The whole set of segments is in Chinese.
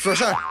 说事儿。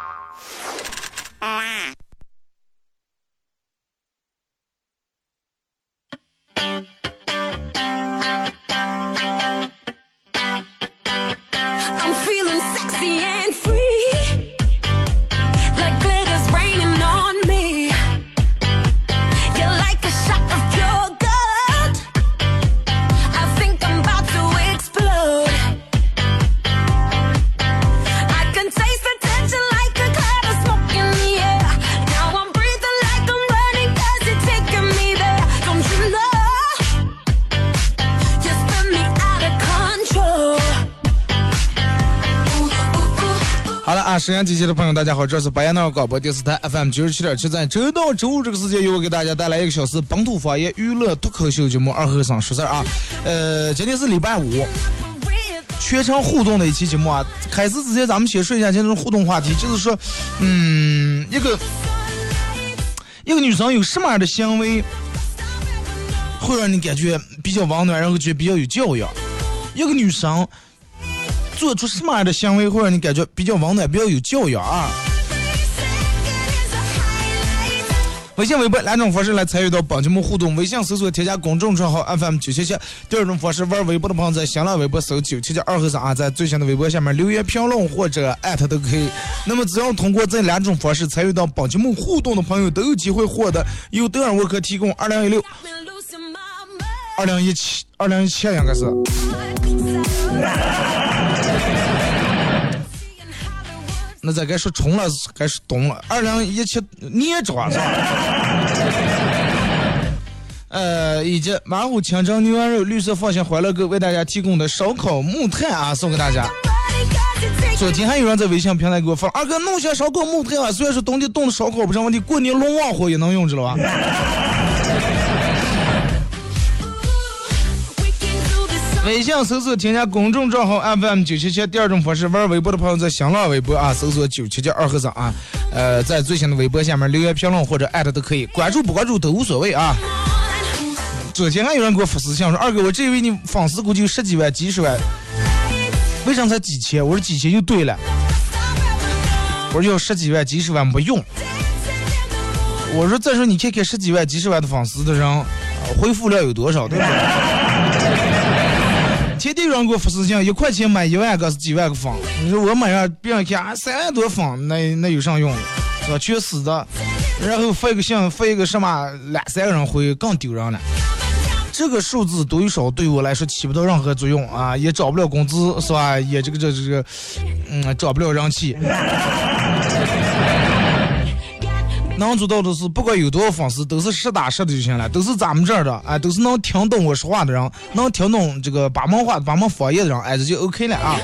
沈阳机器的朋友，大家好，这是白彦淖尔广播电视台 FM 九十七点七，在周到周五这个时间，由我给大家带来一个小时本土方言娱乐脱口秀节目《二和尚说事儿》啊。呃，今天是礼拜五，全程互动的一期节目啊。开始之前，咱们先说一下今天的互动话题，就是说，嗯，一个一个女生有什么样的行为会让你感觉比较温暖，然后觉得比较有教养？一个女生。做出什么样的行为会让你感觉比较温暖、比较有教养啊？微信、微博两种方式来参与到本节目互动。微信搜索添加公众账号 FM 九七七。第二种方式，玩微博的朋友在新浪微博搜九七七二和三啊，在最新的微博下面留言评论或者艾特都可以。那么只要通过这两种方式参与到本节目互动的朋友，都有机会获得由德尔沃克提供二零一六、二零一七、二零一七应该是。那咱该说冲了还是冬了？二零一七年装是吧？呃，以及马虎清蒸牛羊肉、绿色放心欢乐购为大家提供的烧烤木炭啊，送给大家。昨天还有人在微信平台给我发，二哥弄些烧烤木炭啊，虽然说冬天冻的烧烤不成问题，过年龙王火也能用，知道吧？微信搜索添加公众账号 FM 九七七，第二种方式玩微博的朋友在新浪微博啊搜索九七七二和尚啊，呃，在最新的微博下面留言评论或者艾特都可以，关注不关注都无所谓啊。昨天还有人给我发私信说，二哥，我这以为你粉丝估计有十几万、几十万，为啥才几千？我说几千就对了，我说要十几万、几十万没用。我说再说你看看十几万、几十万的粉丝的人，呃回复量有多少，对不对？天天有人给我发私信，一块钱买一万个是几万个粉。你说我买上别人看，三万多粉，那那有啥用？是吧？全死的。然后发一个信，发一个什么，两三个人回更丢人了。这个数字多与少对我来说起不到任何作用啊，也涨不了工资，是吧？也这个这这个，嗯，涨不了人气。能做到的是，不管有多少粉丝，都是实打实的就行了，都是咱们这儿的，哎，都是能听懂我说话的人，能听懂这个把门话、把门方言的人，哎，这就 OK 了啊。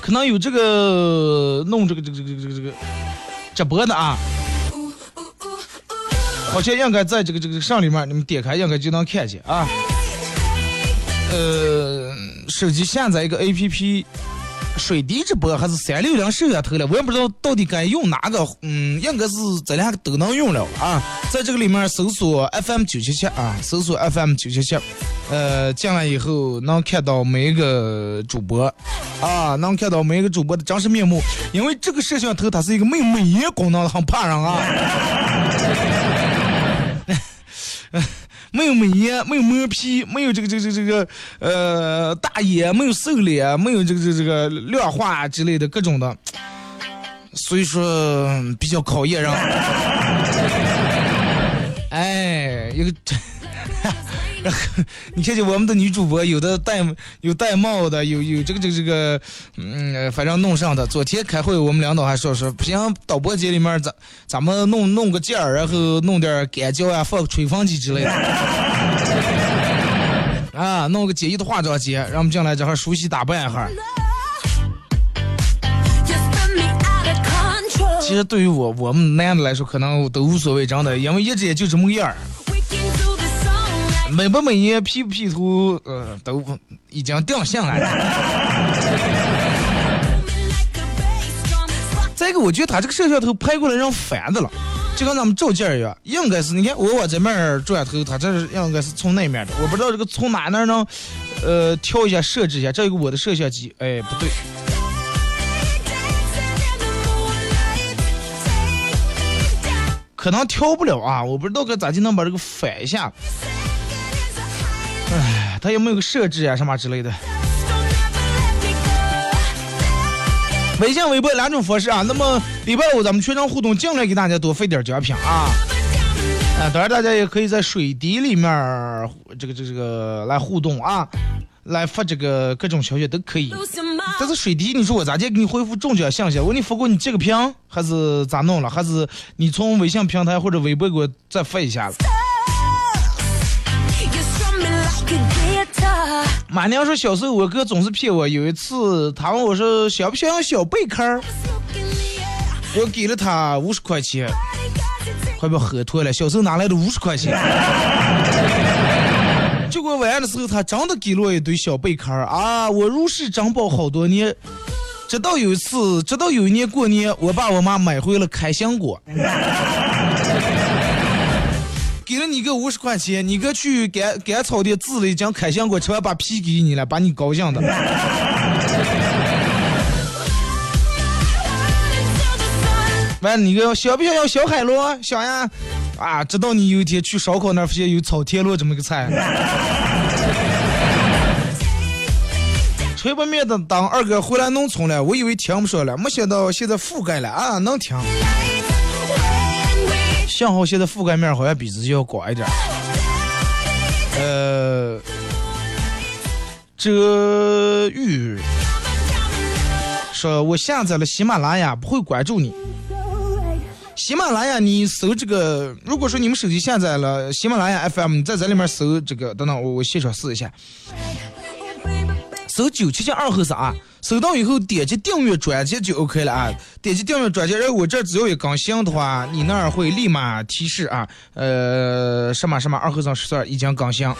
可能有这个弄这个这个这个这个这个直播的啊，好像应该在这个这个上里面，你们点开应该就能看见啊。呃，手机下载一个 APP。水滴直播还是三六零摄像头了，我也不知道到底该用哪个，嗯，应该是这两个都能用了啊。在这个里面搜索 FM 九七七啊，搜索 FM 九七七，呃，进来以后能看到每一个主播啊，能看到每一个主播的真实面目，因为这个摄像头它是一个没美颜功能的，很怕人啊。没有美颜，没有磨皮，没有这个这个这个这个呃大眼，没有瘦脸，没有这个这个这个亮化之类的各种的，所以说比较考验人。哎，一个，你看见我们的女主播，有的戴有戴帽的，有有这个这个这个，嗯，反正弄上的。昨天开会，我们领导还说说，不行，导播间里面咱咱们弄弄个件儿，然后弄点干胶啊，放吹风机之类的。啊，弄个简易的化妆间，让我们进来这哈熟悉打扮一下。其实对于我我们男的来说，可能都无所谓，真的，因为一直也就这么个样儿。美不美颜、P 不 P 图，呃，都已经定性了。再一个，我觉得他这个摄像头拍过来让烦的了，就跟咱们照镜一样，应该是你看我往这面转头，他这是应该是从那面的，我不知道这个从哪那能，呃，调一下设置一下。这有个我的摄像机，哎，不对.可能调不了啊，我不知道该咋就能把这个反一下。哎，它有没有个设置啊什么之类的？微信、微博两种方式啊。那么礼拜五咱们全程互动，尽量给大家多费点奖品啊。啊，当然大家也可以在水滴里面儿这个这个这个来互动啊，来发这个各种消息都可以。但是水滴，你说我咋地给你回复中奖信息？我给你发过你截个屏，还是咋弄了？还是你从微信平台或者微博给我再发一下子？马娘说小时候我哥总是骗我，有一次他问我说想不想要小贝壳儿，我给了他五十块钱，快被喝脱了。小时候哪来的五十块钱？结果晚上的时候，他真的给了我一堆小贝壳儿啊！我如释重负好多年，直到有一次，直到有一年过年，我爸我妈买回了开心果，你个五十块钱，你哥去赶赶草地自了一斤开心果，吃完把皮给你了，把你高兴的。完，你个想不想要小海螺？想呀！啊，直到你有一天去烧烤那儿发现有草田螺这么个菜。吹不灭的当二哥回来农村了，我以为听不上了，没想到现在覆盖了啊，能听。信号现在覆盖面好像比之前要广一点。呃，这玉说，我下载了喜马拉雅，不会关注你。喜马拉雅，你搜这个，如果说你们手机下载了喜马拉雅 FM，你在里面搜这个，等等，我我现场试一下，搜九七七二后三啊，搜到以后点击订阅专辑就 OK 了啊，点击订阅专辑，然后我这只要一更新的话，你那儿会立马提示啊，呃，什么什么二后三十四已经更新。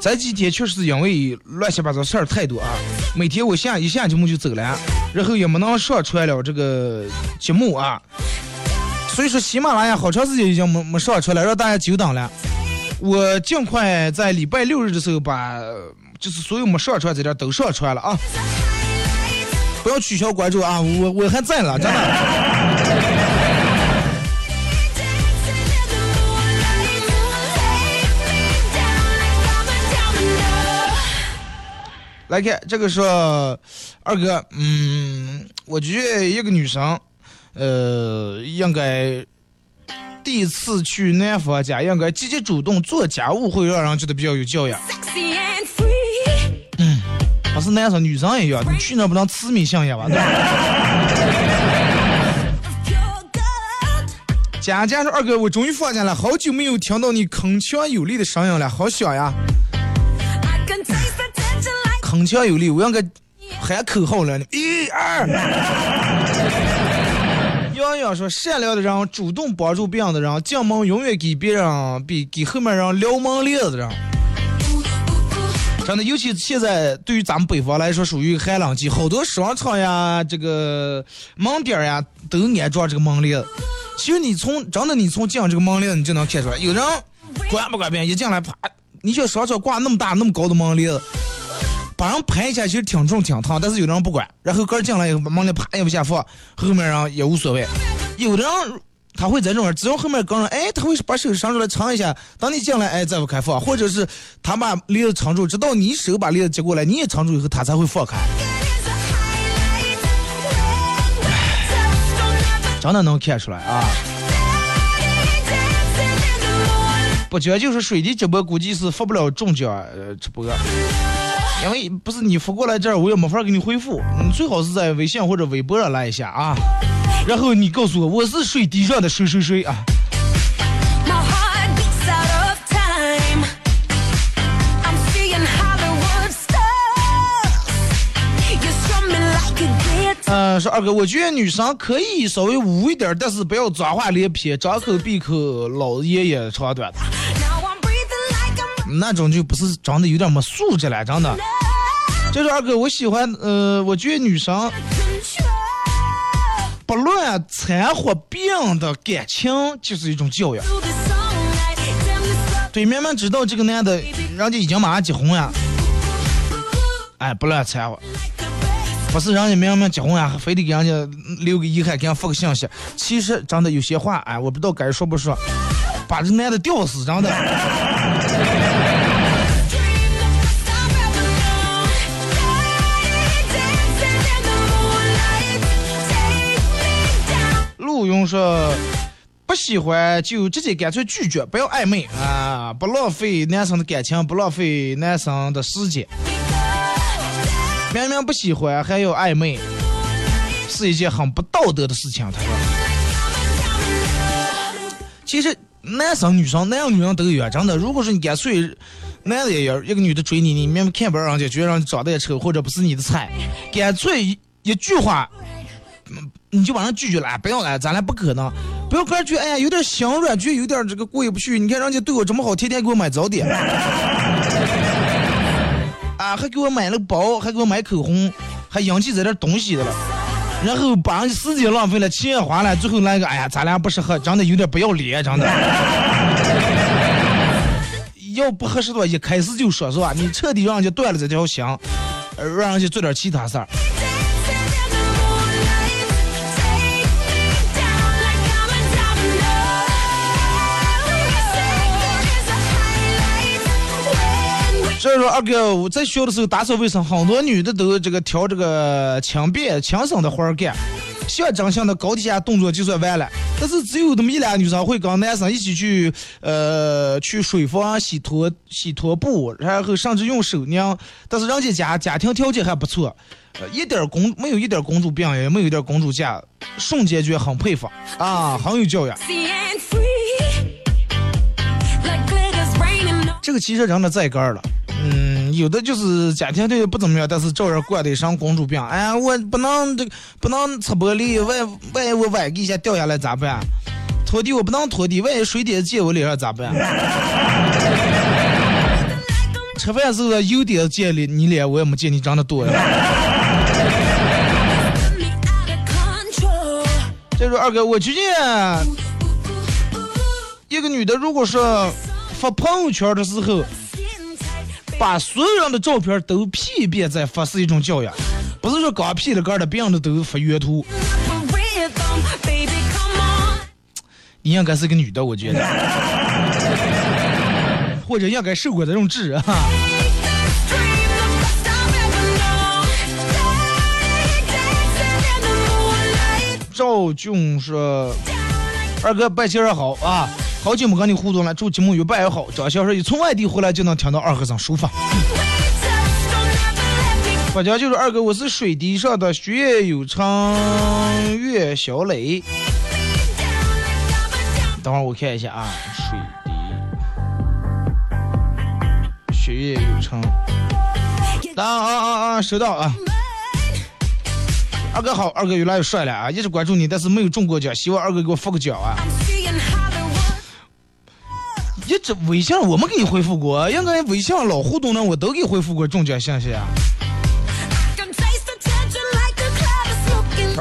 这几天确实是因为乱七八糟事儿太多啊，每天我下一下节目就走了，然后也没能上传了这个节目啊，所以说喜马拉雅好长时间已经没没上传了，让大家久等了。我尽快在礼拜六日的时候把就是所有没上传这点都上传了啊，不要取消关注啊，我我还在了，真的。来看这个说，二哥，嗯，我觉得一个女生，呃，应该第一次去男方家，应该积极主动做家务，会让人觉得比较有教养。Free. 不是男生女生也一样，你去那不能痴迷相眼吧？佳佳说：“二哥，我终于放假了，好久没有听到你铿锵有力的声音了，好想呀铿锵有力，我应该喊口号了。一二。洋洋说：“善良的人，主动帮助别人的人，进门永远给别人比给后面人撩门帘子的人。真的，尤其现在对于咱们北方来说，属于寒冷季，好多商场呀、这个门店呀，都安装这个门帘。其实你从真的，你从进这个门帘，你就能看出来，有人管不管别人，一进来啪，你像商场挂那么大那么高的门帘，把人拍一下，其实挺重挺烫，但是有的人不管，然后个儿进来以后把门帘啪也不下放，后面人也无所谓。有的人他会在这种，只要后面跟人，哎，他会把手伸出来尝一下，等你进来，哎，再不开放，或者是他把帘子撑住，直到你手把帘子接过来，你也撑住以后，他才会放开。真的能看出来啊！不觉就是水滴直播，估计是发不了中奖直播，因为不是你发过来这儿，我也没法给你回复，你最好是在微信或者微博上来一下啊，然后你告诉我我是水滴上的谁谁谁啊。嗯、说二哥，我觉得女生可以稍微污一点，但是不要脏话连篇，张口闭口老爷爷长短的，那种就不是长得有点没素质了，真的。就是二哥，我喜欢，呃，我觉得女生不乱掺和别人的感情，就是一种教育。对，明明知道这个男的，人家已经马上结婚呀，哎，不乱掺和。不是人家明明结婚呀，非得给人家留个遗憾，给人发个信息。其实真的有些话，哎，我不知道该说不说，把这男的吊死，真的。不喜欢就直接干脆拒绝，不要暧昧啊，不浪费男生的感情，不浪费男生的时间。明明不喜欢还要暧昧，是一件很不道德的事情。他说，其实男生女生男有女人都有，真的。如果说你干脆男的也有，一个女的追你，你明明看不上人家，觉得人家长得也丑，或者不是你的菜，干脆一句话。你就把人拒绝了，不要了，咱俩不可能。不要个人觉，哎呀，有点想软，觉有点这个过意不去。你看人家对我这么好，天天给我买早点，啊，还给我买了包，还给我买口红，还引起这点东西的了。然后把人家时间浪费了，钱也花了，最后来个，哎呀，咱俩不适合，真的有点不要脸，真的。要不合适的话，一开始就说是吧？你彻底让人家断了这条心，让人家做点其他事儿。所以说，二哥，我在学的时候打扫卫生，很多女的都这个挑这个轻便轻省的活儿干，象征性的高低下动作就算完了。但是只有那么一俩女生会跟男生一起去，呃，去水房洗拖洗拖布，然后甚至用手拧。但是人家家家庭条件还不错，呃，一点儿公没有一点儿公主病，也没有一点儿公主架，瞬间觉得很佩服啊，很有教养。这个其实真的在根儿了。有的就是家庭条件不怎么样，但是照样过得上公主病。哎呀，我不能这个不能擦玻璃，万万一我崴个一下掉下来咋办？拖地我不能拖地，万一水点溅我脸上咋办？吃饭时候有点溅你你脸，我也没见你长得多呀。再说二哥，我觉得一个女的如果说发朋友圈的时候，把所有人的照片都 P 一遍再发是一种教养，不是说刚 P 了个的，别人的都发原图。你应该是个女的，我觉得，或者应该受过这种治啊。赵俊说：“二哥，拜金儿好啊。”好久没跟你互动了，祝节目越办越好。张小说一从外地回来就能听到二和尚书法。我家就是二哥，我是水滴上的学业有成岳小磊。等会儿我看一下啊，水滴学业有成。啊啊啊啊！收到啊。二哥好，二哥越来越帅了啊！一直关注你，但是没有中过奖，希望二哥给我发个奖啊！你这微信我没给你回复过，应该微信老互动呢，我都给回复过中奖信息啊。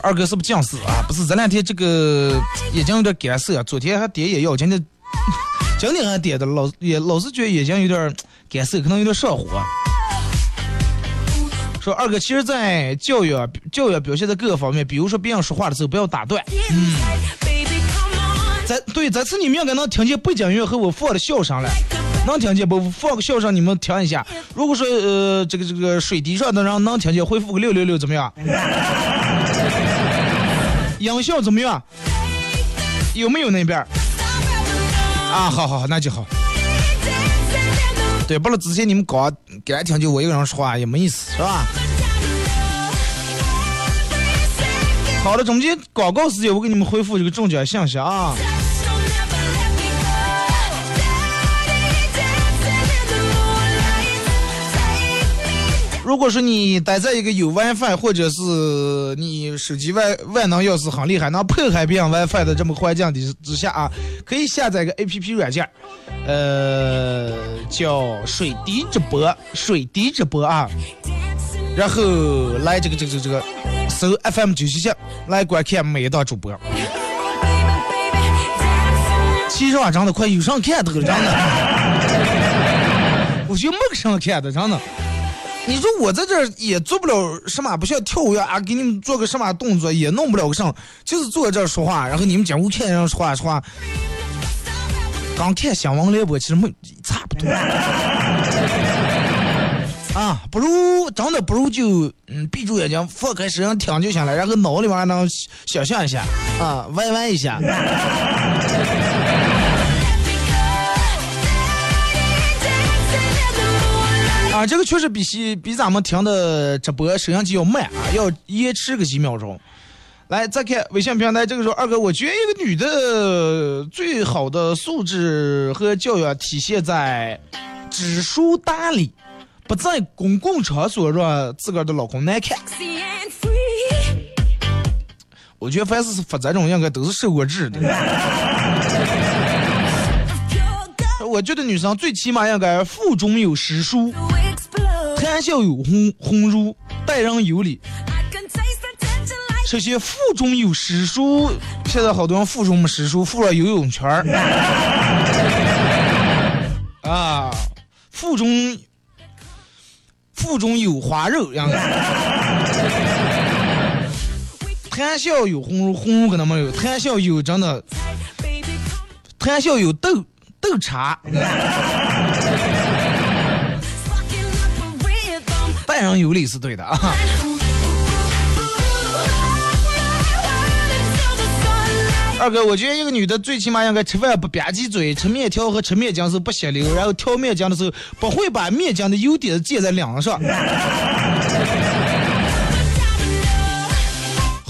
二哥是不是近视啊？不是，这两天这个眼睛有点干涩，昨天还点眼药，今天 今天还点的，老也老是觉得眼睛有点干涩，可能有点上火。说二哥，其实，在教育教育表现在各个方面，比如说别人说话的时候不要打断。Baby, come on. 在对，这次你们应该能听见背景音乐和我放的笑声了，能听见不？放个笑声，你们听一下。如果说呃这个这个水滴上的人能听见，回复个六六六怎么样？音效怎么样？有没有那边？啊，好好好，那就好。对，不了，之前你们搞给俺听就我一个人说话也没意思，是吧？好的，中间广告时间我给你们回复这个中奖信息啊。如果说你待在一个有 WiFi 或者是你手机外万能钥匙很厉害，能破开别人 WiFi 的这么环境之之下啊，可以下载个 APP 软件，呃，叫水滴直播，水滴直播啊，然后来这个这个这个搜 FM 九七七来观看每一档主播。其实啊，真的快有上看的了，真的。我就没个上看的，真的。你说我在这儿也做不了什么，不像跳舞呀啊，给你们做个什么动作也弄不了个啥，就是坐在这儿说话，然后你们讲我看人说话说话。刚看新闻联播，其实没差不多。啊，不如真的不如就嗯闭住眼睛，放开声音听就行了，然后脑里面能想象一下啊，玩玩一下。啊，这个确实比西比咱们听的直播摄像机要慢啊，要延迟个几秒钟。来，再看微信平台，这个时候二哥，我觉得一个女的最好的素质和教养体现在知书达理，不在公共场所让自个儿的老公难看。我觉得凡是发这种应该都是受过制的。我觉得女生最起码应该腹中有诗书，谈笑有鸿鸿儒，待人有礼。首先，腹中有诗书，现在好多人腹中没诗书，腹了游泳圈儿。啊，腹中腹中有花肉，样子。谈笑有鸿儒，鸿儒可能没有，谈笑有真的，谈笑有斗。豆茶，待人有礼是对的啊。二哥，我觉得一个女的最起码应该吃饭不吧唧嘴，吃面条和吃面筋是不血流，然后挑面筋的时候不会把面筋的优点子溅在脸上。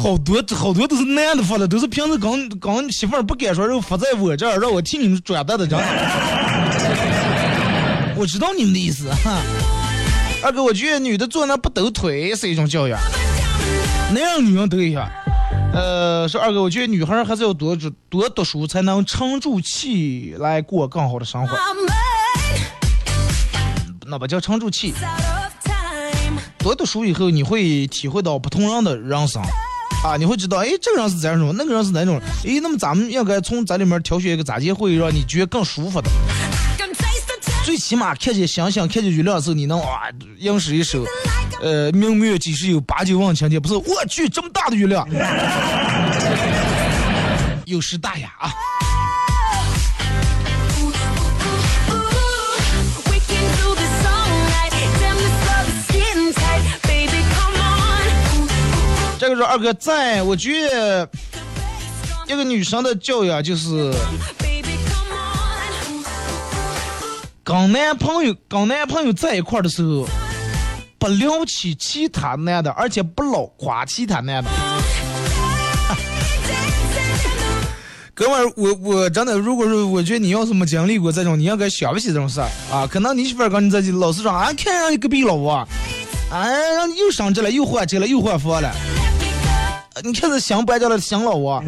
好多好多都是男的发的，都是平时刚刚媳妇儿不敢说，然后发在我这儿，让我替你们转达的，真的。我知道你们的意思哈。二哥，我觉得女的坐那不抖腿是一种教养，男人女人都一样。呃，说二哥，我觉得女孩还是要多多读书，才能沉住气来过更好的生活。那不叫沉住气，多读书以后，你会体会到不同人的人生。啊，你会知道，哎，这个人是怎样种，那个人是哪种，哎，那么咱们应该从咱里面挑选一个咋结会让你觉得更舒服的。最起码看见星星，看见月亮的时候，你能啊，吟诗一首，呃，明月几时有，把酒问青天，不是？我去，这么大的月亮，有诗大雅啊。这个说二哥在，我觉得一个女生的教养就是跟男朋友跟男朋友在一块的时候，不撩起其他男的，而且不老夸其他男的。哥们儿，我我真的，如果说我觉得你要是没经历过这种，你应该想不起这种事儿啊。可能你媳妇儿跟你在老是说啊，看上你隔壁老婆，啊，又升职了，又换车了，又换房了。你看这想搬家了，想老啊！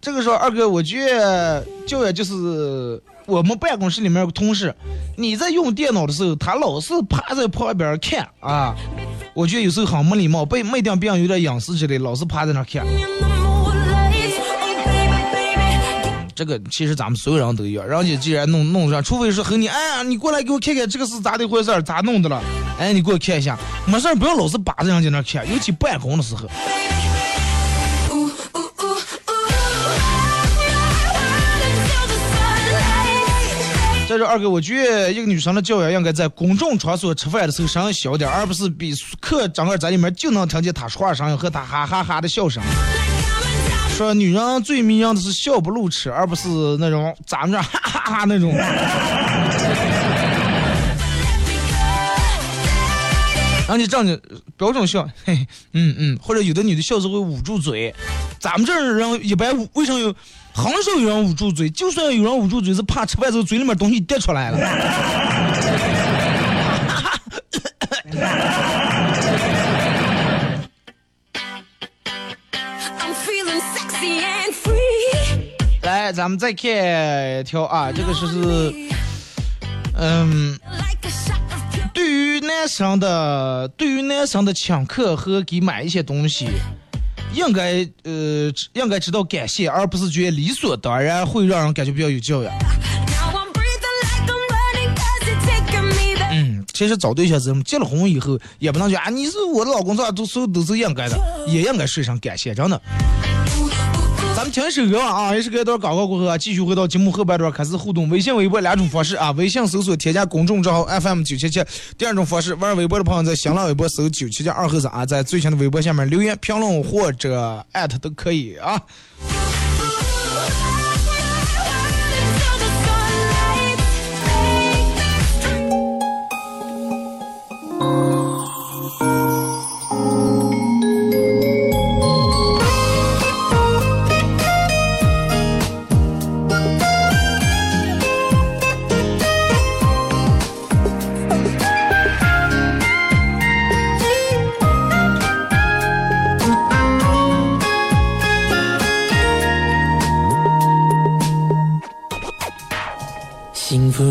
这个时候，二哥，我觉得教育就是我们办公室里面有个同事，你在用电脑的时候，他老是趴在旁边看啊。我觉得有时候很没礼貌，被没点别人有点隐私之类，老是趴在那看。这个其实咱们所有人都一样，人家既然弄弄上，除非是和你，哎呀，你过来给我看看这个是咋的回事儿，咋弄的了？哎，你给我看一下，没事儿不要老是扒着人家那看，尤其办公的时候。再说二哥，我觉得一个女生的教养应该在公众场所吃饭的时候声音小点，而不是比客整个在里面就能听见她说话声音和她哈哈哈的笑声。说女人最迷人的是笑不露齿，而不是那种咱们这 哈哈哈那种。然后你长得标准笑，嘿 嘿，嗯嗯，或者有的女的笑时候会捂住嘴，咱们这儿人一般为什么有很少有人捂住嘴？就算有人捂住嘴，是怕吃饭时候嘴里面东西掉出来了。咱们再看一条啊，这个是是，嗯。对于男生的，对于男生的请客和给买一些东西，应该呃应该知道感谢，而不是觉得理所当然，会让人感觉比较有教养。嗯，其实找对象是结了婚以后，也不能讲啊你是我的老公，这都是都是应该的，也应该说一声感谢，真的。听一首歌啊，一首歌一段广告过后啊，继续回到节目后半段开始互动。微信、微博两种方式啊，微信搜索添加公众账号 FM 九七七，第二种方式玩微博的朋友在新浪微博搜九七七二和尚啊，在最新的微博下面留言评论或者艾特都可以啊。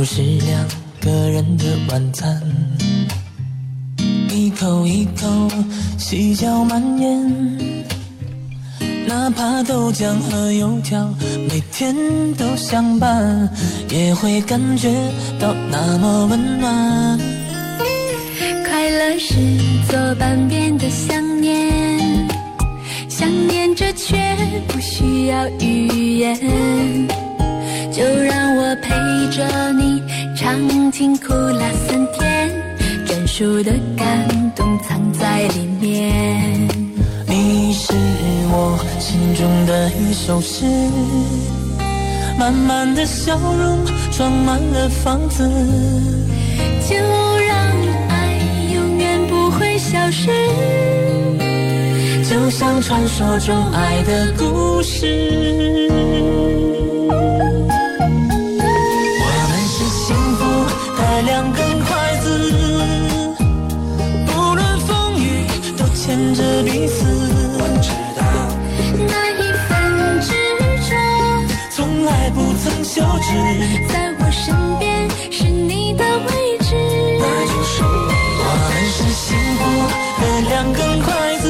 是两个人的晚餐，一口一口细嚼慢咽，哪怕豆浆和油条每天都相伴，也会感觉到那么温暖。快乐是左半边的想念，想念着却不需要语言，就让我陪着你尝尽苦辣酸甜，专属的感动藏在里面。你是我心中的一首诗，满满的笑容装满了房子。就让爱永远不会消失。就像传说中爱的故事。着彼此。我知道，那一份执着，从来不曾休止。在我身边是你的位置。那就是我们是幸福的两根筷子，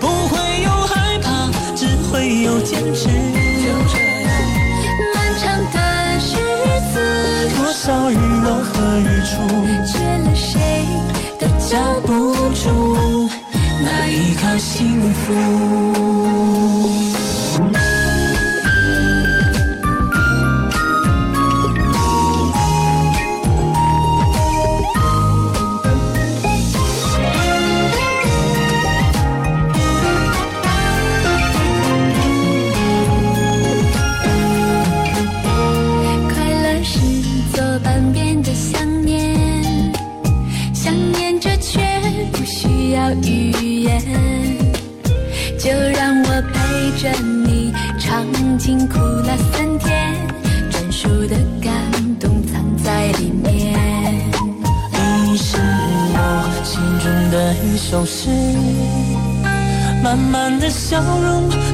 不会有害怕，只会有坚持。就这样，漫长的日子，多少日落和日出，缺了谁都架不住一颗幸福。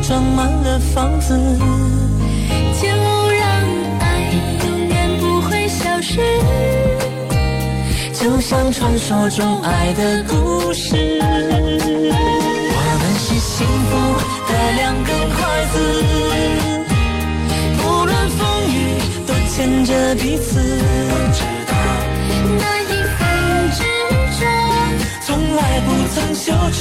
装满了房子。就让爱永远不会消失。就像传说中爱的故事。我们是幸福的两根筷子，不论风雨都牵着彼此。我知道，那一份执着，从来不曾休止。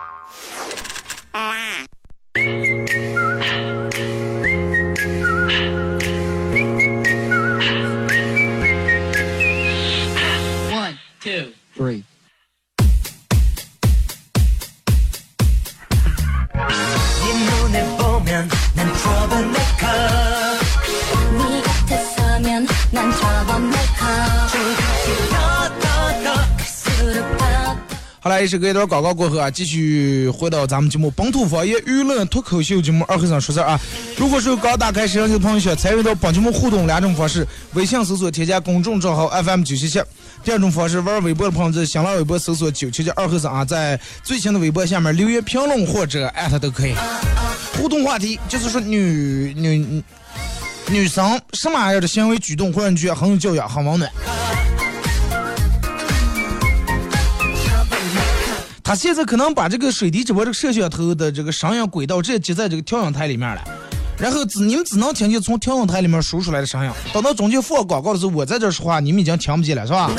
好了，一首歌一段广告过后啊，继续回到咱们节目本土方言娱乐脱口秀节目二和尚说事儿啊。如果说刚打开摄像机的朋友想参与到本节目互动两种方式：微信搜索添加公众账号 FM 九七七；第二种方式，玩微博的朋友在新浪微博搜索九七七二和尚啊，在最新的微博下面留言评论或者艾特都可以。互动话题就是说女女女生什么样的行为举动会让你觉得很有教养、很温暖？他现在可能把这个水滴直播这个摄像头的这个声音轨道直接接在这个调音台里面了，然后只你们只能听见从调音台里面输出来的声音。等到中间放广告的时候，我在这说话，你们已经听不见了，是吧？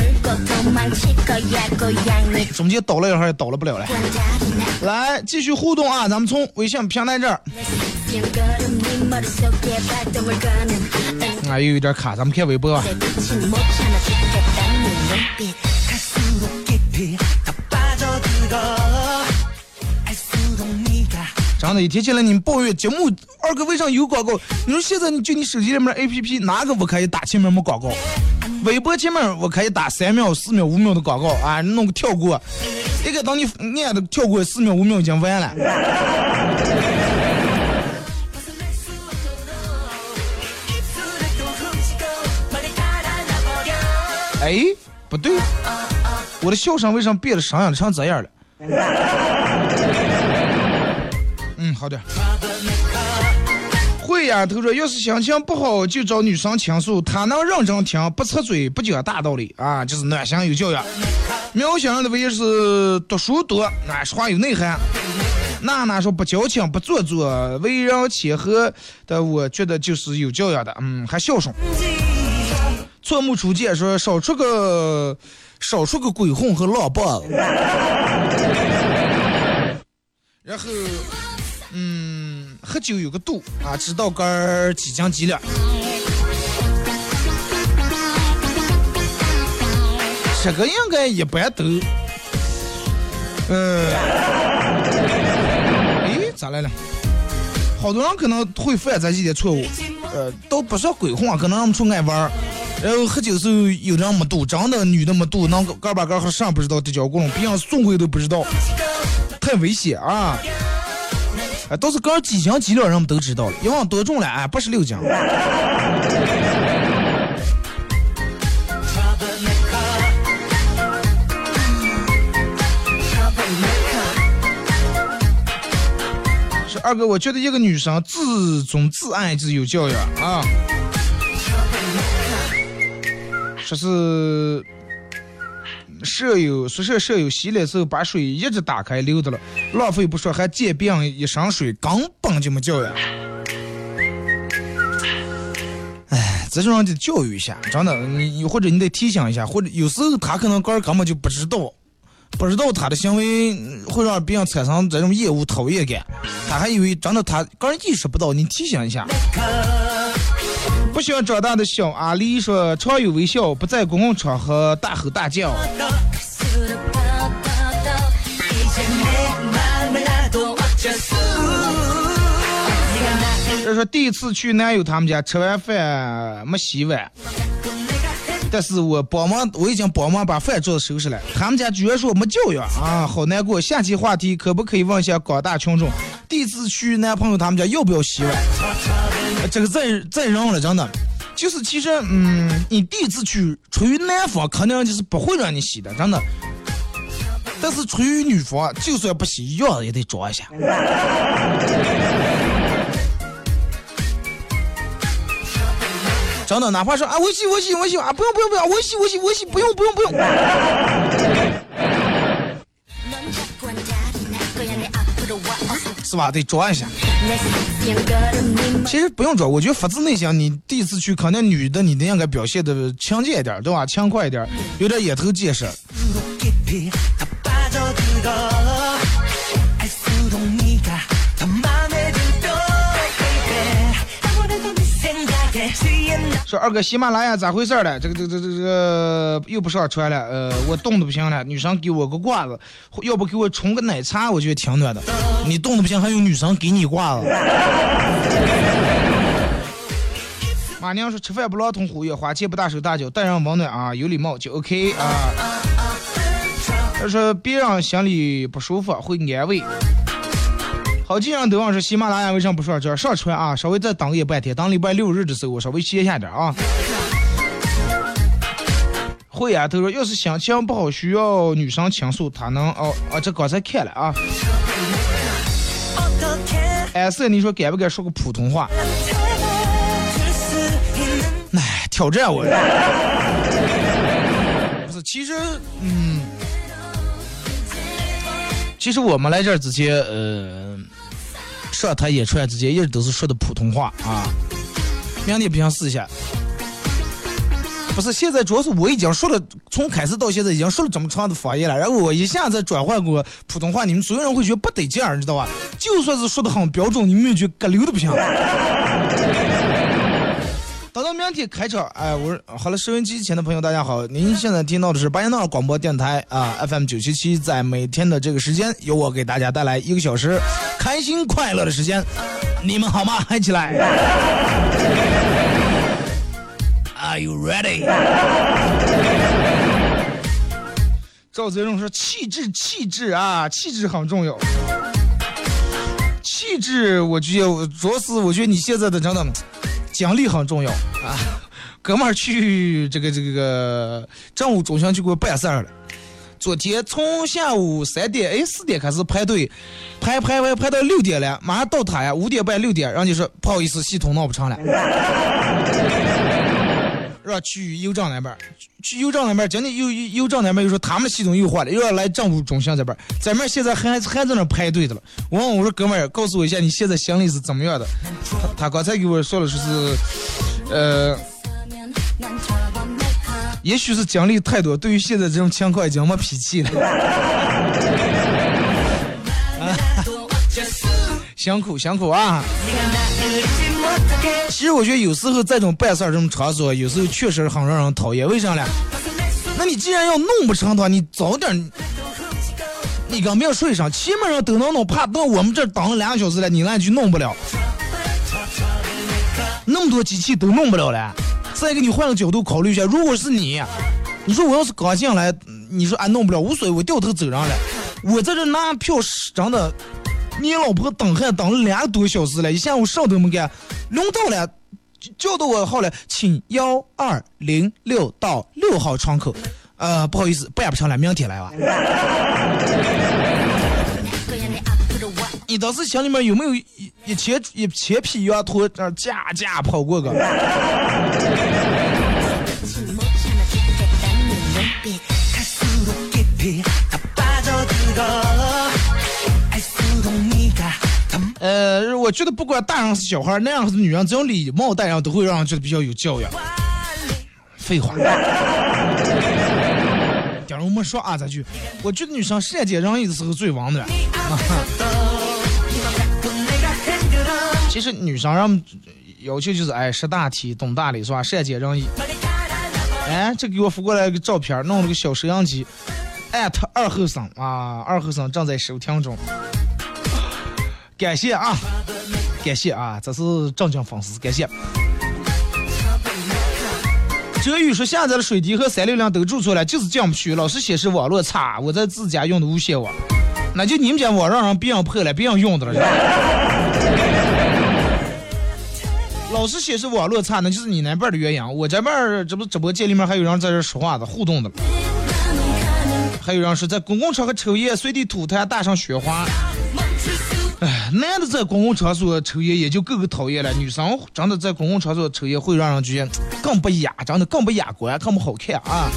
中间倒了一下也倒了不了了。来，继续互动啊，咱们从微信平台这儿。啊，又有点卡，咱们开微博吧。真的，一天起来你抱怨节目二哥为啥有广告？你说现在你就你手机里面 A P P 哪个我可以打前面没广告？微博前面我可以打三秒、四秒、五秒的广告啊，弄个跳过，一个等你按的跳过四秒、五秒已经完了。哎，不对，我的笑声为什么变得声音成这样了？嗯，好的。会呀，他说要是心情不好就找女生倾诉，她能认真听，不插嘴，不讲大道理啊，就是暖心有教养。苗先生的唯一是读书多，啊，说话有内涵。娜娜说不矫情，不做作，为人谦和的，我觉得就是有教养的，嗯，还孝顺。错目初见说少出个少说个鬼混和老棒。然后，嗯，喝酒有个度啊，知道个儿几斤几两。这个应该一般都，呃，诶，咋来了？好多人可能会犯这几点错误，呃，都不算鬼混，可能他们出爱玩儿。然后喝酒时候有人没度，真的女的没度，能个把个和上不知道地脚轱辘，别人送回都不知道，太危险啊！哎，倒是个几斤几两人们都知道了，一问多重了，哎，八十六斤。是二哥，我觉得一个女生自尊自爱就是有教养啊。说是舍友宿舍舍友洗脸时候把水一直打开流着了，浪费不说还溅别人一身水，根本就没教养。哎，这种人得教育一下，真的，你你或者你得提醒一下，或者有时候他可能个人根本就不知道，不知道他的行为会让别人产生这种厌恶、讨厌感，他还以为真的他个人意识不到，你提醒一下。不喜欢长大的小阿丽说：“常有微笑，不在公共场合大吼大叫。”他说：“第一次去男友他们家吃完饭没洗碗，但是我帮忙，我已经帮忙把饭桌子收拾了。他们家居然说没教养啊，好难过。下期话题可不可以问一下广大群众，第一次去男朋友他们家要不要洗碗？”这个再再扔了，真的。就是其实，嗯，你第一次去，出于男方肯定就是不会让你洗的，真的。但是出于女方，就算不洗，一样也得装一下。真的，哪怕说啊，我洗我洗我洗啊，不用不用不用，我洗我洗我洗，不用不用不用。是吧？得装一下。其实不用装，我觉得发自内心，你第一次去，肯定女的你得应该表现的强健一点，对吧？强快一点，有点眼头见识。说二哥喜马拉雅咋回事儿了？这个这个这个这个又不上传了，呃，我冻得不行了。女生给我个褂子，要不给我冲个奶茶，我觉得挺暖的。你冻得不行，还有女生给你褂子。马娘说吃饭不狼吞虎咽，花钱不大手大脚，待人温暖啊，有礼貌就 OK 啊。他说别让心里不舒服，会安慰。好几人都问说喜马拉雅为什么不上传？上传啊，稍微再等个一半天，等礼拜六日的时候我稍微歇下点啊。会啊，他说要是心情不好需要女生倾诉，他能哦啊，这刚才看了啊。哎，是你说敢不敢说个普通话？哎，挑战我。不是，其实，嗯，其实我们来这儿之前，呃，上台演出来之前，一直都是说的普通话啊。明天不想试一下。不是，现在主要是我已经说了，从开始到现在已经说了这么长的方言了，然后我一下子转换过普通话，你们所有人会觉得不得劲儿，你知道吧？就算是说的很标准，你们也觉得咯溜的不行。等到明天开车，哎，我说好了，收音机前的朋友大家好，您现在听到的是巴彦淖尔广播电台啊，FM 九七七，在每天的这个时间，由我给大家带来一个小时开心快乐的时间，你们好吗？嗨起来！Are you ready？赵泽荣说：“气质，气质啊，气质很重要。气质，我觉得主要是，我觉得你现在的真的奖励很重要啊。哥们儿去这个这个政务中心去给我办事儿了。昨天从下午三点哎四点开始排队，排排排排到六点了，马上到他呀，五点半六点，人家说不好意思，系统闹不成了。”让去邮政那边，去邮政那边，今天邮邮政那边又说他们系统又坏了，又要来政务中心这边，咱们现在还还在那排队的了。我问我说哥们儿，告诉我一下你现在心里是怎么样的？他他刚才给我说了说是，呃，也许是经历太多，对于现在这种情况已经没脾气了。辛苦辛苦啊！其实我觉得有时候这种办事儿这种场所，有时候确实很让人讨厌。为啥呢？那你既然要弄不成的话，你早点，你跟别人说一声，前面人都能弄，怕到我们这儿等了两个小时了，你那就弄不了。那么多机器都弄不了了。再给你换个角度考虑一下，如果是你，你说我要是刚进来，你说俺弄不了，无所谓，我掉头走人了。我在这拿票真的。你老婆等还等了两个多小时了，一下午啥都没干，轮到了，叫到我号了，请幺二零六到六号窗口，呃，不好意思，办不成了，明天来吧。你当时心里面有没有一一千一千匹羊驼这架架跑过个？呃，我觉得不管大人是小孩，那样还是女人，只要礼貌待人，都会让人觉得比较有教养。废话，假如我们说啊，咱就，我觉得女生善解人意的时候最温暖。其实女生让要求就是哎识大体、懂大礼是吧？善解人意。哎，这给我发过来个照片，弄了个小摄像机，艾特二后生啊，二后生正在收听中。感谢啊，感谢啊，这是正经粉丝，感谢。哲宇说现在的水滴和三六零都注册了，就是进不去，老是显示网络差。我在自家用的无线网，那就你们家网让人别人破了，别人用的了。老是显示网络差，那就是你那边的原因。我这边这不直播间里面还有人在这说话的互动的，还有人说在公共场合抽烟，随地吐痰，大声喧哗。男的在公共场所抽烟也就够够讨厌了，女生真的在公共场所抽烟会让人觉得更不雅，真的更不雅观，更不好看啊！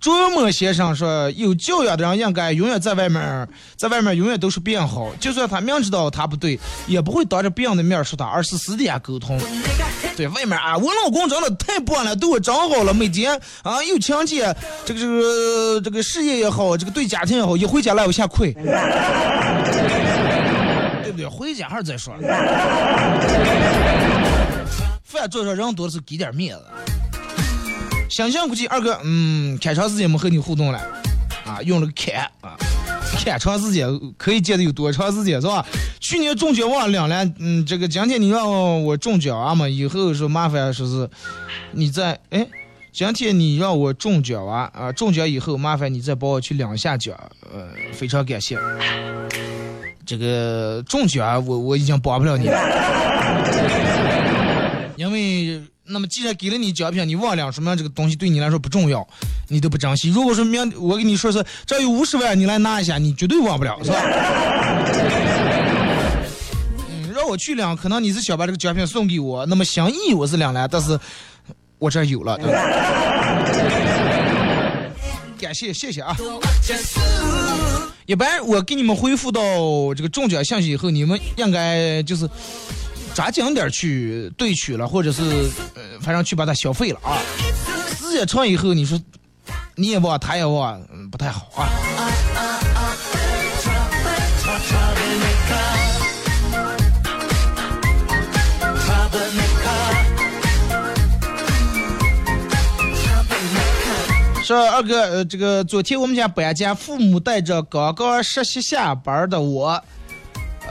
卓某先生说：“有教养的人应该永远在外面，在外面永远都是变好，就算他明知道他不对，也不会当着别人的面说他，而是私底下沟通。对外面啊，我老公真的太棒了，对我真好了，每天啊又强健，这个这个这个事业也好，这个对家庭也好，一回家来我下跪，对不对？回家还是再说。饭桌上人多是给点面子。想象估计二哥，嗯，看长时间没和你互动了，啊，用了个看啊，看长时间可以见的有多长时间是吧？去年中奖忘领了，嗯，这个今天你让我中奖啊嘛，以后说麻烦说是你在哎，今天你让我中奖啊啊，中奖以后麻烦你再帮我去领一下奖，呃，非常感谢。这个中奖我我已经帮不了你了，因为。那么既然给了你奖品，你忘了说明这个东西对你来说不重要，你都不珍惜。如果说明我跟你说是这有五十万，你来拿一下，你绝对忘不了，是吧？嗯，让我去领，可能你是想把这个奖品送给我，那么心意我是领来，但是我这有了，对吧？感谢谢谢啊！一般我给你们回复到这个中奖信息以后，你们应该就是。抓紧点去兑取了，或者是呃，反正去把它消费了啊。时间长以后，你说你也忘，他也忘，不太好啊。说二哥，呃，这个昨天我们家搬家，父母带着刚刚实习下班的我。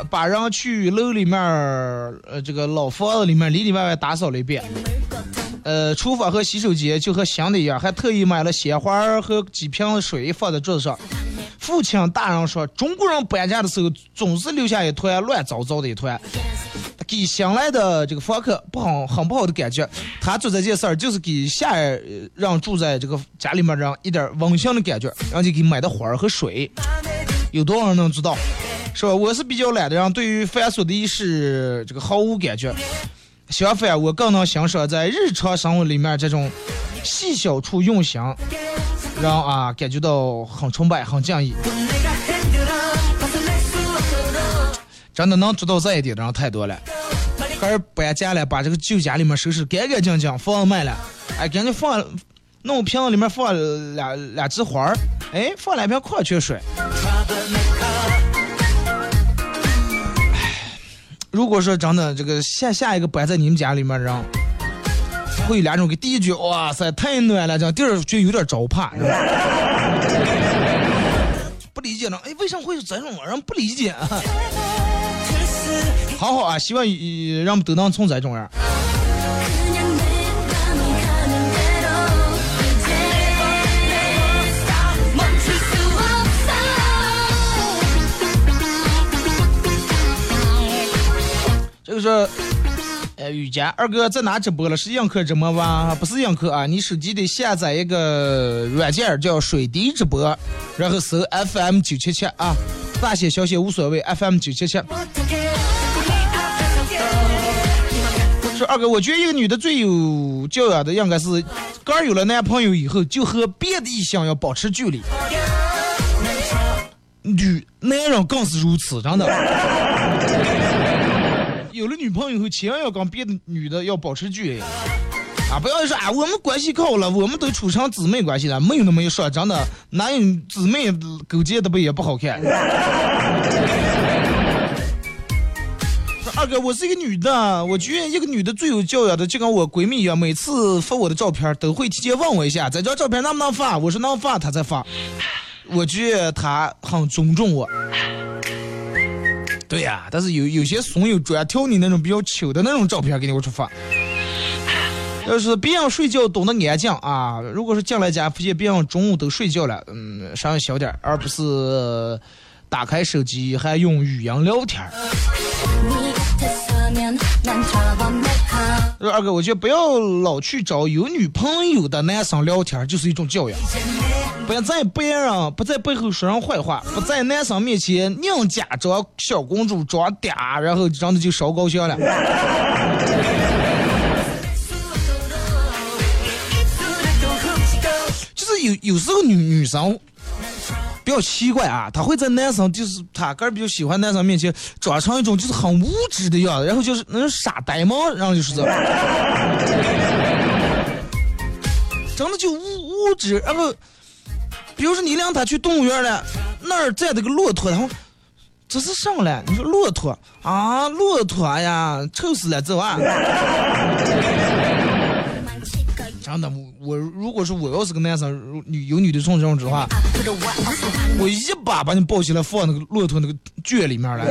把人去楼里面呃，这个老房子里面里里外外打扫了一遍，呃，厨房和洗手间就和新的一样，还特意买了鲜花和几瓶水放在桌子上。父亲大人说，中国人搬家的时候总是留下一团乱糟糟的一团，给新来的这个房客不好很不好的感觉。他做这件事儿就是给下让住在这个家里面人一点温馨的感觉，然后就给买的花儿和水。有多少人能知道？是吧？我是比较懒的人，对于繁琐的仪式这个毫无感觉。相反，我更能欣赏在日常生活里面这种细小处用心，让啊感觉到很崇拜、很敬意。真的能做到这一点的人太多了。还是搬家了，把这个旧家里面收拾干干净净，房子卖了，哎，赶紧放弄瓶子里面放两两枝花儿，哎，放两瓶矿泉水。如果说真的这个下下一个摆在你们家里面人，会有两种：，第一句，哇塞，太暖了；，这样第二句有点着怕。不理解呢，哎，为什么会是这种人？不理解。好好啊，希望人们都能从这种人样。就是，呃，瑜伽二哥在哪直播了？是映客直播吧？不是映客啊！你手机得下载一个软件叫水滴直播，然后搜 FM 九七七啊，大写小写无所谓，FM 九七七。说二哥，我觉得一个女的最有教养的应该是，刚有了男朋友以后，就和别的异性要保持距离。女男人更是如此，真的。有了女朋友以后，千万要跟别的女的要保持距离啊！不要说啊，我们关系好了，我们都处成姊妹关系了，没有那么一说，真的，哪有姊妹勾结的不也不好看？二哥，我是一个女的，我觉得一个女的最有教养的，就跟我闺蜜一样，每次发我的照片都会提前问我一下，这张照片能不能发？我说能发，她才发。我觉得她很尊重我。对呀，但是有有些怂友专挑你那种比较糗的那种照片给你我出发。要是别人睡觉懂得安静啊，如果是进来家发现别人中午都睡觉了，嗯，声音小点，而不是打开手机还用语音聊天。二哥，我觉得不要老去找有女朋友的男生聊天，就是一种教养。不要在别人不在背后说人坏话，不在男生面前硬假装小公主装嗲，然后真的就烧高兴了。就是有有时候女女生。比较奇怪啊，她会在男生就是他个儿比较喜欢男生面前装成一种就是很无知的样子，然后就是那种傻呆萌，然后就是这，真的就无无知。然后，比如说你领他去动物园了，那儿站着个骆驼，他说这是啥嘞？你说骆驼啊，骆驼呀，丑死了，走啊！真的，我我如果说我要是个男生，如女有女的冲这种的话，我一把把你抱起来放那个骆驼那个圈里面来。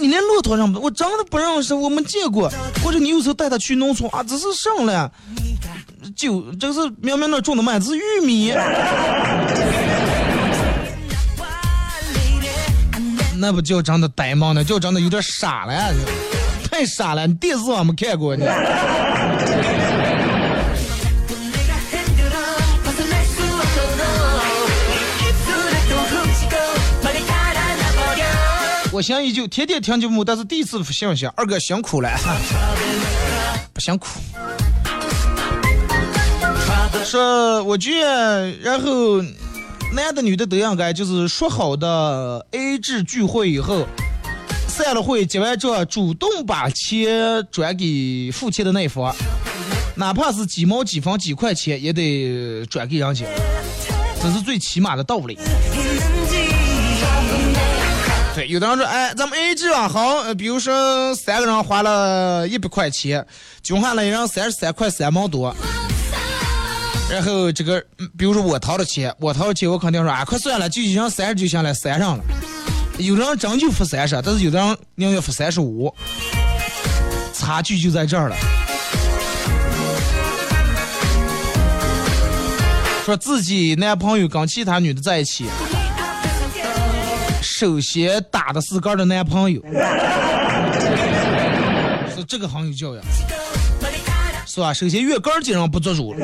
你连骆驼认不得，我真的不认识，我没见过。或者你有时候带他去农村啊，这是上来？就这是苗苗那种的麦子玉米。那不叫真的呆萌，那叫真的有点傻了呀！太傻了，你电视我没看过你。我想依旧天天听节目，但是第一次发信息，二哥辛苦了，不辛苦。说我觉得，然后男的女的都应该就是说好的 A 制聚会以后，散了会结完账，主动把钱转给付钱的那一方，哪怕是几毛几分几块钱，也得转给人家，这是最起码的道理。对，有的人说，哎，咱们 A 制啊，好，比如说三个人花了一百块钱，均下来一人三十三块三毛多。然后这个，比如说我掏的钱，我掏的钱，我肯定说啊，快算了，就一人三十就行了，三上了。有的人真就付三十，但是有的人宁愿付三十五，差距就在这儿了。说自己男朋友跟其他女的在一起，首先打的是个儿的男朋友，是这个很有教养，是吧？首先越杆儿几人不做主了。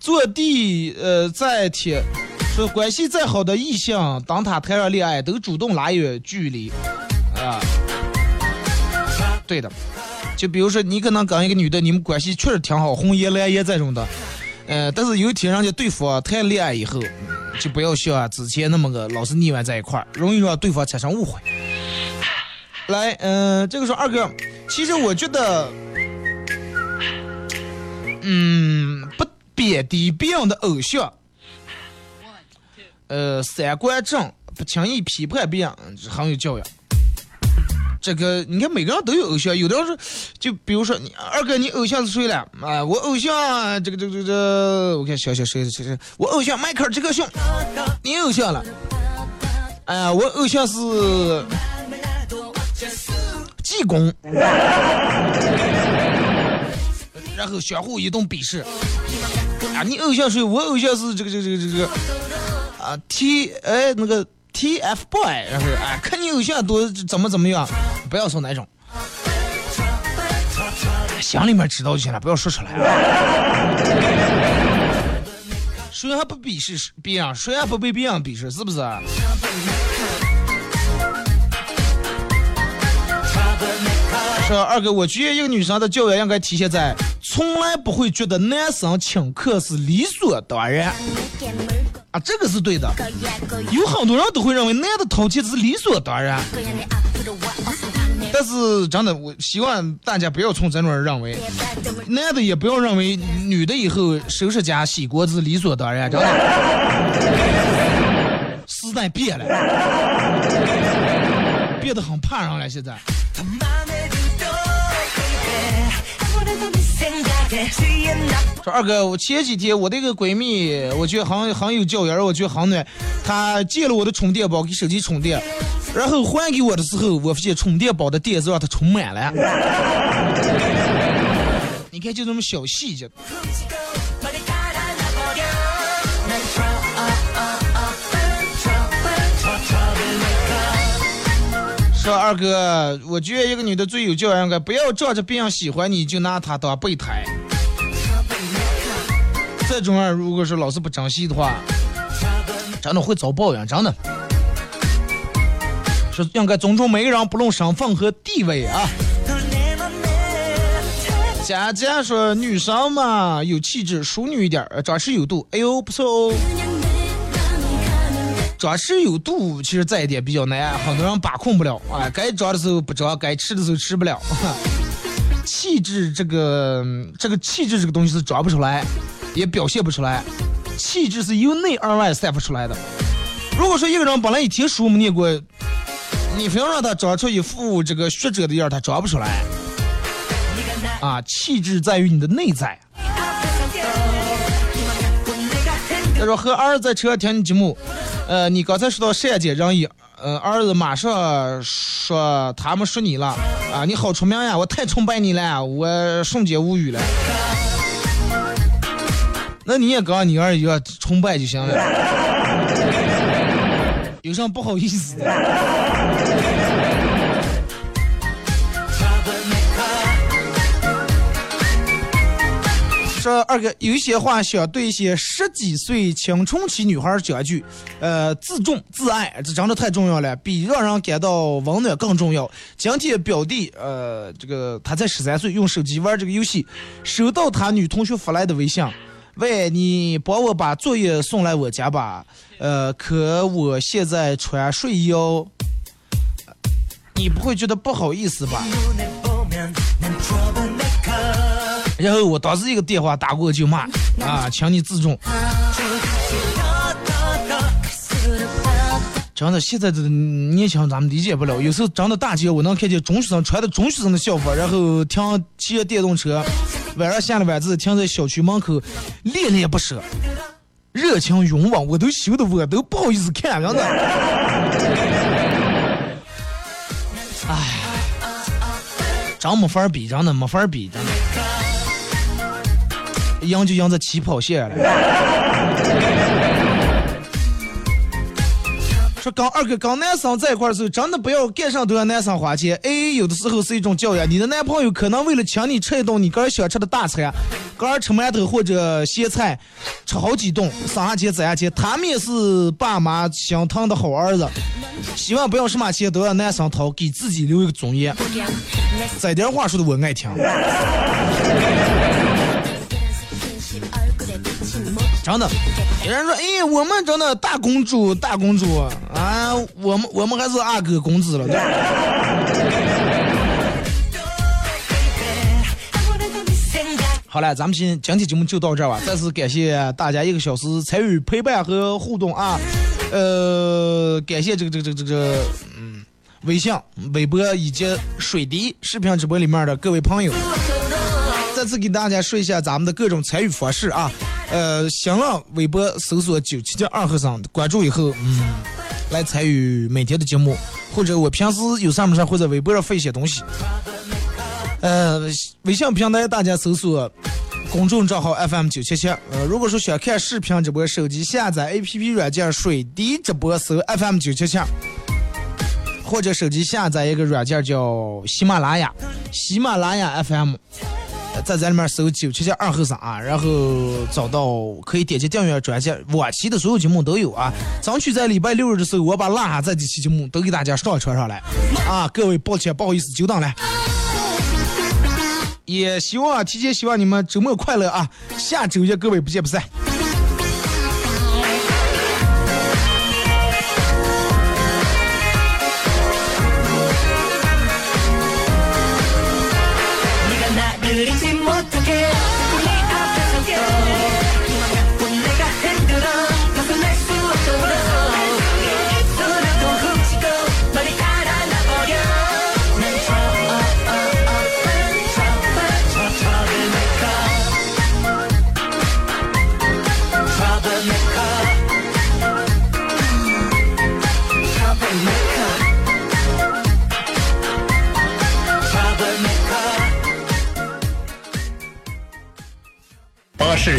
坐地呃再铁，说关系再好的异性，当他谈上恋爱，都主动拉远距离，啊，对的。就比如说你可能跟一个女的，你们关系确实挺好，红颜蓝颜这种的，呃，但是有一天人家对方谈恋爱以后，就不要像之前那么个老是腻歪在一块儿，容易让对方产生误会。来，嗯、这个时候二哥，其实我觉得，嗯，不贬低别人的偶像，呃，三观正，不轻易批判别人，很有教养。这个你看，每个人都有偶像，有的人说，就比如说你二哥，你偶像是谁了？啊，我偶像这个这个这个，我看想想谁谁谁，我偶像迈克尔杰克逊，你偶像了？哎呀，我偶像是济公，然后相互一顿鄙视。啊，你偶像谁？我偶像是这个这个这个这个啊 T 哎那个 TFBOY，然后哎看你偶像多怎么怎么样，不要说那种，心里面知道就行了，不要说出来啊。谁还不鄙视别人？谁还不被别人鄙视？是不是？说二哥，我觉得一个女生的教养应该体现在从来不会觉得男生请客是理所当然啊，这个是对的。有很多人都会认为男的掏钱是理所当然，但是真的，我希望大家不要从这种人认为，男的也不要认为女的以后收拾家洗锅子理所当然，真的。时代变了，变得很怕人了，现在。说二哥，我前几天我那个闺蜜，我觉得很很有教养，我觉得很暖。她借了我的充电宝给手机充电，然后还给我的时候，我发现充电宝的电子让她充满了。你看，就这么小细节。说二哥，我觉得一个女的最有教养，应该不要仗着别人喜欢你就拿她当备胎。这种人如果是老是不珍惜的话，真的会遭报应，真的。说应该尊重每个人，不论身份和地位啊。佳佳说女生嘛有气质，淑女一点儿，张弛有度。哎呦不错哦。张弛有度，其实这一点比较难，很多人把控不了啊。该装的时候不装，该吃的时候吃不了。气质这个这个气质这个东西是装不出来，也表现不出来。气质是由内而外散发出来的。如果说一个人本来一天书没念过，你非要让他装出一副这个学者的样，他装不出来。啊，气质在于你的内在。他说和儿子在车上听你节目，呃，你刚才说到善解人意，呃，儿子马上说他们说你了，啊，你好出名呀，我太崇拜你了，我瞬间无语了。那你也跟你儿一样崇拜就行了，有啥不好意思的？说二哥有些话想对一些十几岁青春期女孩讲句，呃，自重自爱，这真的太重要了，比让人感到温暖更重要。今天表弟，呃，这个他才十三岁，用手机玩这个游戏，收到他女同学发来的微信，喂，你帮我把作业送来我家吧，呃，可我现在穿睡衣哦，你不会觉得不好意思吧？然后我当时一个电话打过去就骂 啊，请你自重。真的，现在的年轻人咱们理解不了。有时候真的大街我能看见中学生穿的中学生的校服，然后停骑着电动车，晚上下了晚自停在小区门口，恋恋不舍，热情拥吻，我都羞得我都不好意思看，真的。哎，真没法比，真的没法比，真的。赢就赢在起跑线了。说跟二哥跟男生在一块儿的时候，真的不要干啥都让男生花钱。A 有的时候是一种教育，你的男朋友可能为了请你吃一顿你个人想吃的大餐，个人吃馒头或者咸菜，吃好几顿，省下钱攒下钱，他们也是爸妈心疼的好儿子。希望不要什么钱都让男生掏，给自己留一个尊严。这点话说的我爱听。真的，有人说，哎，我们真的大公主，大公主啊，我们我们还是阿哥公子了。好了，咱们今今天节目就到这儿吧。再次感谢大家一个小时参与陪伴和互动啊，呃，感谢这个这个这个这个嗯，微信、微博以及水滴视频直播里面的各位朋友。再次给大家说一下咱们的各种参与方式啊，呃，新浪微博搜索九七七二和尚，关注以后，嗯，来参与每天的节目，或者我平时有啥没啥会在微博上发一些东西。呃，微信平台大家搜索公众账号 FM 九七七，呃，如果说想看视频直播，手机下载 APP 软件水滴直播搜 FM 九七七，或者手机下载一个软件叫喜马拉雅，喜马拉雅 FM。在在里面搜九七七二后生啊，然后找到可以点击订阅专辑，往期的所有节目都有啊。争取在礼拜六日的时候，我把落下这几期节目都给大家上传上来啊。各位抱歉，不好意思，久等了。也希望提前希望你们周末快乐啊！下周一各位不见不散。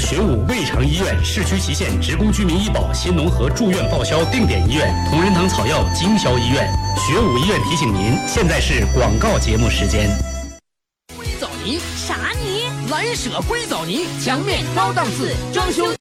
学武胃肠医院市区旗县职工居民医保新农合住院报销定点医院同仁堂草药经销医院学武医院提醒您，现在是广告节目时间。硅藻泥，啥泥？蓝舍硅藻泥，墙面高档次，装修。